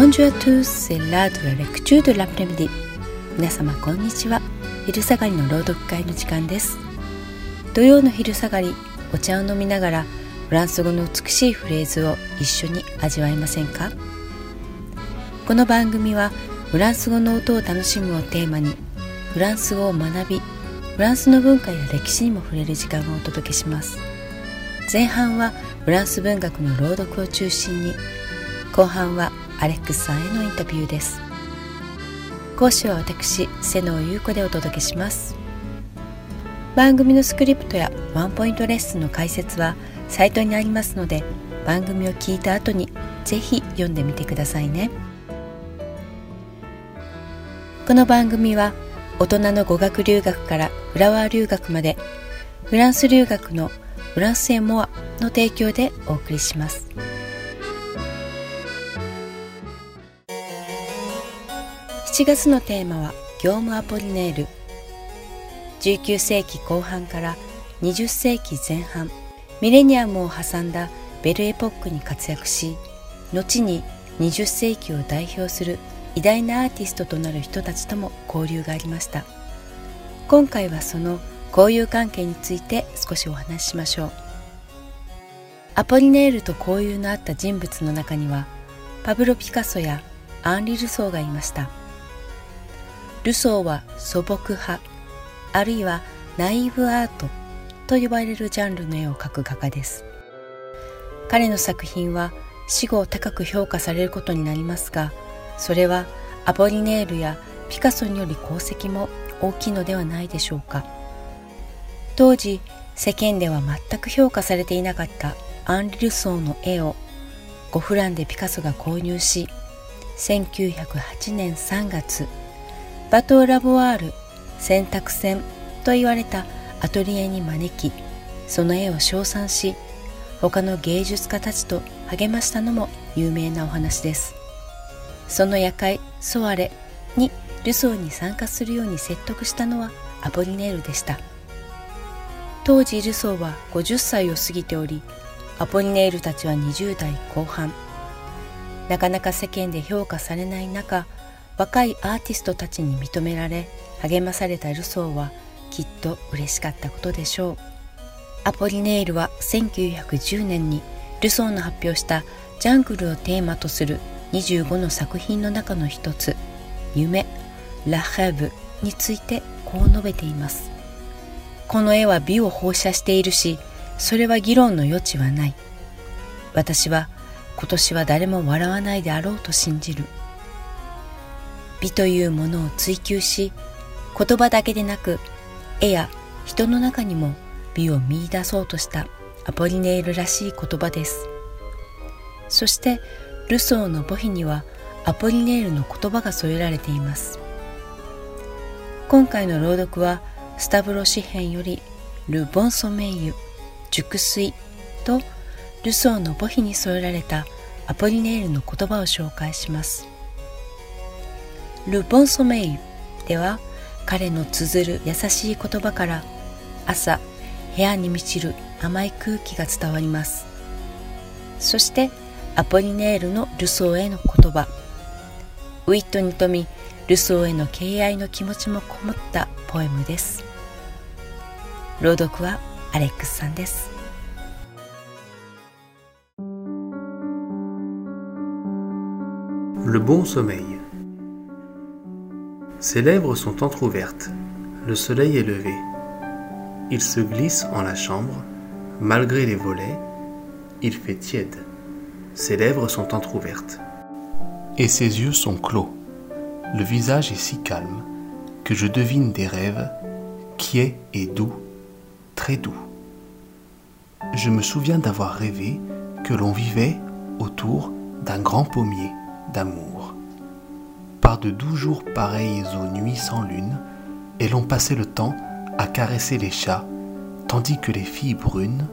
Bonjour à tous, c'est l'heure de la lecture de l'après-midi. 皆様こんにちは。昼下がりの朗読会の時間です。土曜の昼下がり、お茶を飲みながらフランス語の美しいフレーズを一緒に味わいませんか？この番組はフランス語の音を楽しむをテーマにフランス語を学びフランスの文化や歴史にも触れる時間をお届けします前半はフランス文学の朗読を中心に後半はアレックスさんへのインタビューです。講師は私瀬能優子でお届けします。番組のスクリプトやワンポイントレッスンの解説はサイトにありますので番組を聞いた後にぜひ読んでみてくださいね。この番組は大人の語学留学からフラワー留学までフランス留学のフランスへモアの提供でお送りします。7月のテーマは業務アポリネール。19世紀後半から20世紀前半ミレニアムを挟んだベルエポックに活躍し後に20世紀を代表する偉大なアーティストとなる人たちとも交流がありました。今回はその交友関係について少しお話ししましょう。アポリネールと交友のあった人物の中にはパブロ・ピカソやアンリ・ルソーがいました。ルソーは素朴派あるいはナイーブアートと呼ばれるジャンルの絵を描く画家です。彼の作品は死後高く評価されることになりますがそれはアポリネールやピカソにより功績も大きいのではないでしょうか。当時世間では全く評価されていなかったアンリ・ルソーの絵を5フランでピカソが購入し1908年3月バトー・ラボワール洗濯船と言われたアトリエに招きその絵を称賛し他の芸術家たちと励ましたのも有名なお話です。その夜会ソワレにルソーに参加するように説得したのはアポリネールでした。当時ルソーは50歳を過ぎておりアポリネールたちは20代後半。なかなか世間で評価されない中若いアーティストたちに認められ励まされたルソーはきっと嬉しかったことでしょう。アポリネールは1910年にルソーの発表したジャングルをテーマとする25の作品の中の一つ。夢ラヘブについてこう述べています。この絵は美を放射しているしそれは議論の余地はない。私は今年は誰も笑わないであろうと信じる。美というものを追求し言葉だけでなく絵や人の中にも美を見い出そうとしたアポリネールらしい言葉です。そしてルソーの母碑にはアポリネールの言葉が添えられています。今回の朗読はスタブロ詩編よりル・ボンソメイユ熟睡とルソーの母碑に添えられたアポリネールの言葉を紹介します。ル・ボンソメイユでは彼の綴る優しい言葉から朝部屋に満ちる甘い空気が伝わります。そしてアポリネールのルソーへの言葉。ウィットに富みルソーへの敬愛の気持ちもこもったポエムです。朗読はアレックスさんです。Le bon sommeil. Ses lèvres sont entr'ouvertes. Le soleil est levé. Il se glisse en la chambre. Malgré les volets, il fait tiède. Ses lèvres sont entr'ouvertes. Et ses yeux sont clos. Le visage est si calme que je devine des rêves, quiets et doux, très doux. Je me souviens d'avoir rêvé que l'on vivait autour d'un grand pommier d'amour. De doux jours pareils aux nuits sans lune, et l'on passait le temps à caresser les chats, tandis que les filles brunes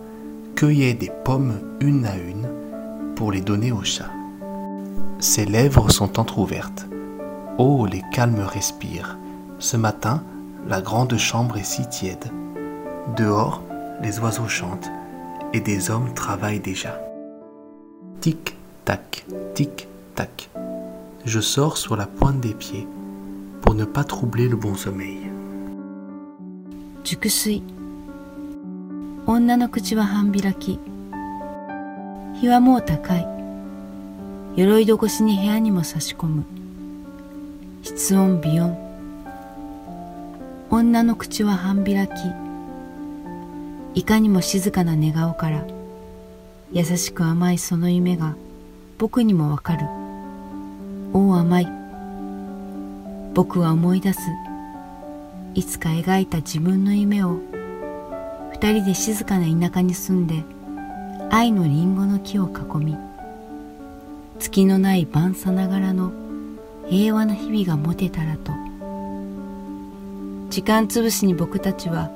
cueillaient des pommes une à une pour les donner aux chats. Ses lèvres sont entr'ouvertes Oh, les calmes respirent. Ce matin, la grande chambre est si tiède. Dehors, les oiseaux chantent et des hommes travaillent déjà. Tic, tac, tic, tac. Je sors sur la pointe des pieds pour ne pas troubler le bon sommeil. 熟睡女の口は半開き日はもう高い鎧戸越しに部屋にも差し込む室温微温女の口は半開きいかにも静かな寝顔から優しく甘いその夢が僕にもわかるおお甘い。僕は思い出す。いつか描いた自分の夢を。二人で静かな田舎に住んで愛のリンゴの木を囲み月のない晩さながらの平和な日々が持てたらと。時間つぶしに僕たちは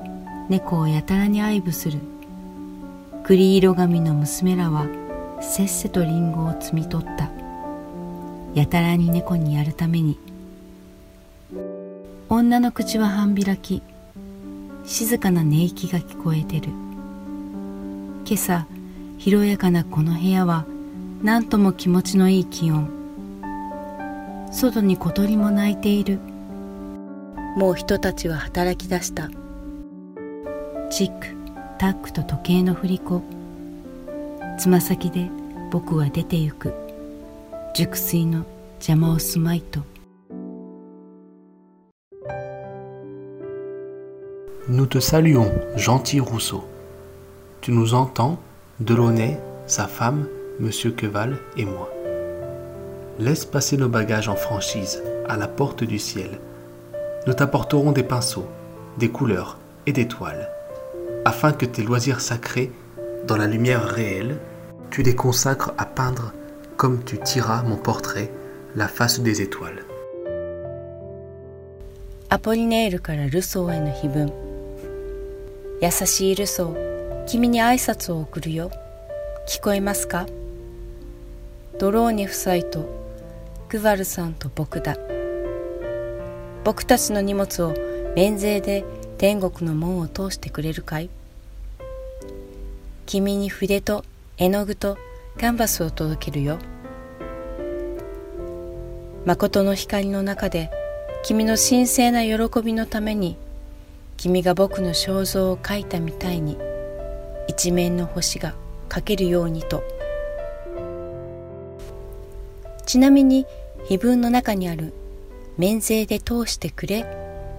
猫をやたらに愛撫する。栗色髪の娘らはせっせとリンゴを摘み取った。やたらに猫にやるために。女の口は半開き。静かな寝息が聞こえてる。今朝広やかなこの部屋は何とも気持ちのいい気温。外に小鳥も鳴いている。もう人たちは働き出した。チックタックと時計の振り子。つま先で僕は出て行く。熟睡の邪魔をすまいと Nous te saluons, gentil Rousseau. Tu nous entends, Delaunay, sa femme, Monsieur Queval et moi. Laisse passer nos bagages en franchise, à la porte du ciel. Nous t'apporterons des pinceaux, des couleurs et des toiles, afin que tes loisirs sacrés, dans la lumière réelle, tu les consacres à peindre, comme tu tiras mon portrait, la face des étoiles. アポリネールからルソーへの碑文優しいルソー君に挨拶を送るよ。聞こえますか？ドローニ夫妻とグバルさんと僕だ。僕たちの荷物を免税で天国の門を通してくれるかい？君に筆と絵の具とカンバスを届けるよ。誠の光の中で君の神聖な喜びのために君が僕の肖像を描いたみたいに一面の星が描けるようにと。ちなみに碑文の中にある免税で通してくれ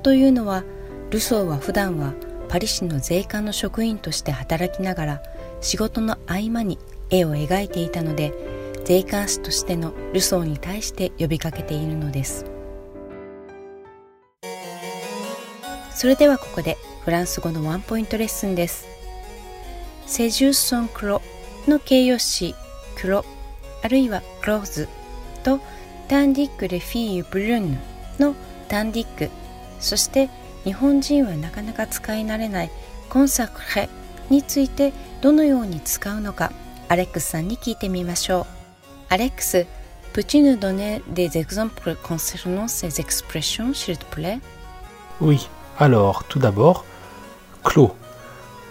というのはルソーは普段はパリ市の税関の職員として働きながら仕事の合間に絵を描いていたので税関士としてのルソーに対して呼びかけているのです。それではここでフランス語のワンポイントレッスンです。セジューソンクロの形容詞クロあるいはクローズとタンディックレフィーユブルーヌのタンディックそして日本人はなかなか使い慣れないコンサクレについてどのように使うのかアレックスさんに聞いてみましょう。アレックス、peux-tu nous donner des exemples concernant ces expressions, s'il te plaît? Oui. Alors, tout d'abord, clos.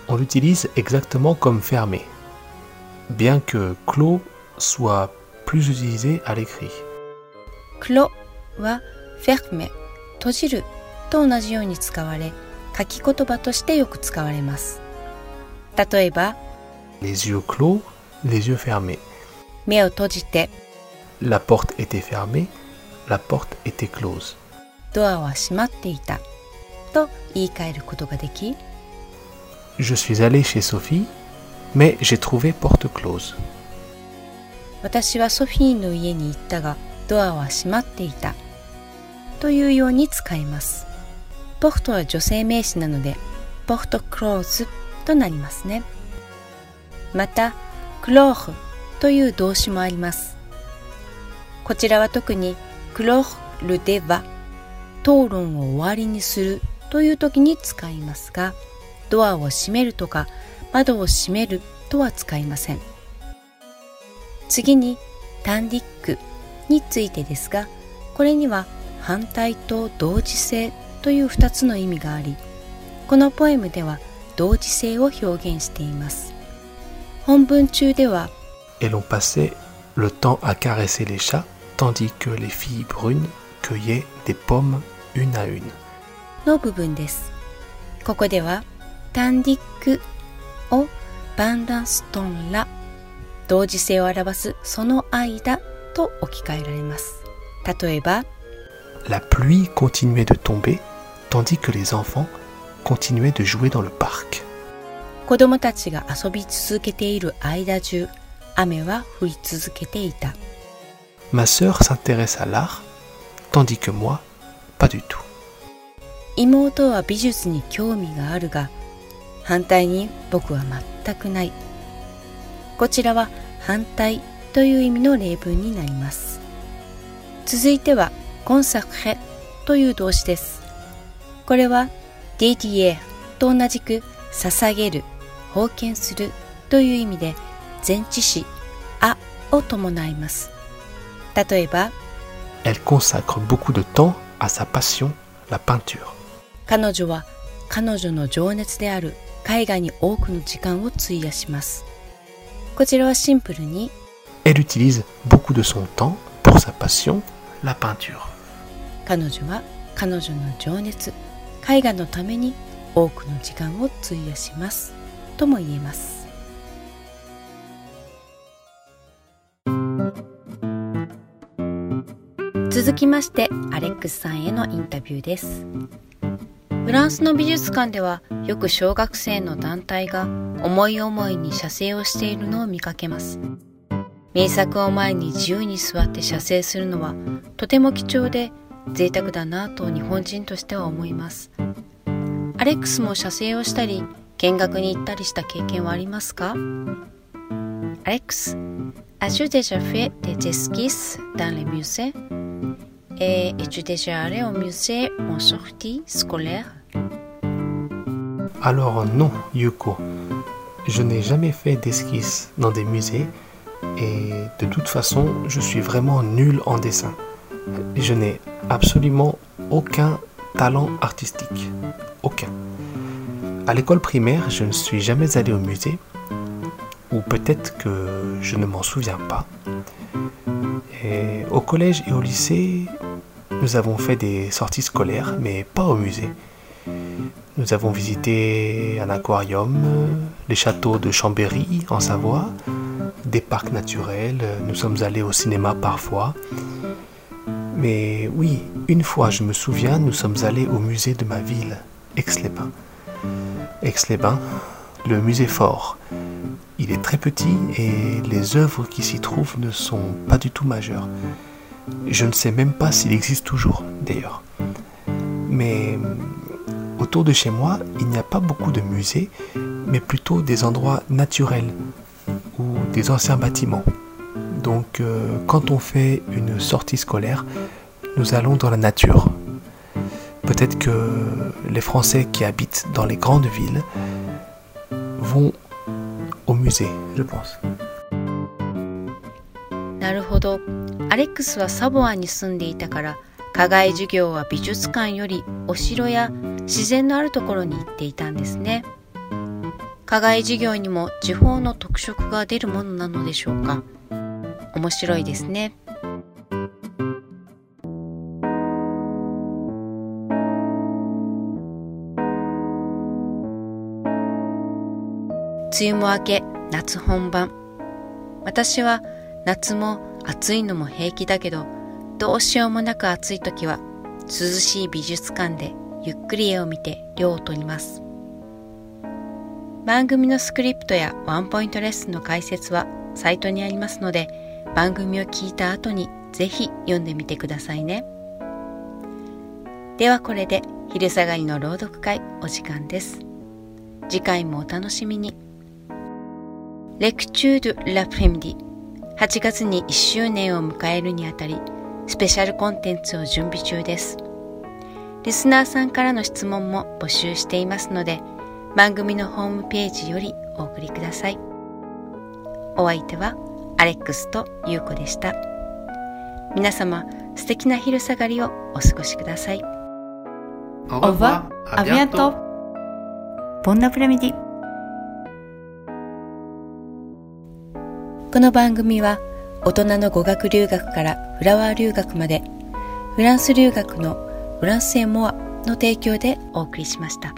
On l'utilise exactement comme fermé, bien que clos soit plus utilisé à l'écrit. Clos は fermé 閉じると同じように使われ書き言葉としてよく使われます例えば Les yeux clos, les yeux fermés 目を閉じて La porte était fermée, la porte était close ドアは閉まっていたと言い換えることができ Je suis allé chez Sophie, mais j'ai trouvé porte close. 私はソフィーの家に行ったがドアは閉まっていたというように使いますポフトは女性名詞なのでポフトクローズとなりますねまたクローフという動詞もあります。こちらは特にクロールでは討論を終わりにするという時に使いますがドアを閉めるとか窓を閉めるとは使いません。次にタンディックについてですがこれには反対と同時性という2つの意味がありこのポエムでは同時性を表現しています。Et l'on passait le temps à caresser les chats tandis que les filles brunes cueillaient des pommes une à une. の部分です。ここでは、タンディックをバンダンストンラ、同時性を表すその間と置き換えられます。例えば、 La pluie continuait de tomber, tandis que les enfants continuaient de jouer dans le parc. 子供たちが遊び続けている間中、雨は降り続けていた。Ma sœur s'intéresse à l'art, tandis que moi, pas du tout. 妹は美術に興味があるが反対に僕は全くないこちらは反対という意味の例文になります続いてはコンサクヘという動詞ですこれは DTA と同じく捧げる封建するという意味で前置詞あを伴います例えば Elle consacre beaucoup de temps à sa passion, la peinture. 彼女は彼女の情熱である絵画に多くの時間を費やしますこちらはシンプルに Elle utilise beaucoup de son temps pour sa passion, la peinture. 彼女は彼女の情熱絵画のために多くの時間を費やしますとも言えます。続きましてアレックスさんへのインタビューです。フランスの美術館ではよく小学生の団体が思い思いに写生をしているのを見かけます。名作を前に自由に座って写生するのはとても貴重で贅沢だなと日本人としては思います。アレックスも写生をしたり見学に行ったりした経験はありますかアレックス As-tu déjà fait des esquisses dans les musées Et es-tu déjà allé au musée en sortie scolaire Alors non, Yuko. Je n'ai jamais fait d'esquisse dans des musées et de toute façon, je suis vraiment nul en dessin. Je n'ai absolument aucun talent artistique. Aucun. À l'école primaire, je ne suis jamais allé au musée, ou peut-être que je ne m'en souviens pas. Au collège et au lycée, nous avons fait des sorties scolaires, mais pas au musée. Nous avons visité un aquarium, les châteaux de Chambéry en Savoie, des parcs naturels, nous sommes allés au cinéma parfois. Mais oui, une fois, je me souviens, nous sommes allés au musée de ma ville, Aix-les-Bains. Aix-les-Bains, le musée fort. Il est très petit et les œuvres qui s'y trouvent ne sont pas du tout majeures. Je ne sais même pas s'il existe toujours, d'ailleurs. Mais autour de chez moi, il n'y a pas beaucoup de musées, mais plutôt des endroits naturels ou des anciens bâtiments. Donc euh, quand on fait une sortie scolaire, nous allons dans la nature. Peut-être que les Français qui habitent dans les grandes villes vont au musée, je pense. なるほど。アレックスはサボアに住んでいたから、課外授業は美術館よりお城や自然のあるところに行っていたんですね。課外授業にも地方の特色が出るものなのでしょうか。面白いですね。梅雨も明け、夏本番。私は夏も暑いのも平気だけど、どうしようもなく暑い時は、涼しい美術館でゆっくり絵を見て涼を取ります。番組のスクリプトやワンポイントレッスンの解説はサイトにありますので、番組を聞いた後にぜひ読んでみてくださいね。ではこれで昼下がりの朗読会お時間です。次回もお楽しみに。レクチュード・ラ・プレミディ8月に1周年を迎えるにあたりスペシャルコンテンツを準備中です。リスナーさんからの質問も募集していますので番組のホームページよりお送りください。お相手はアレックスとユウコでした。皆様素敵な昼下がりをお過ごしください。Au Au revoir, à bientôt. Bon après-midi. この番組は大人の語学留学からフラワー留学までフランス留学のフランスへモアの提供でお送りしました。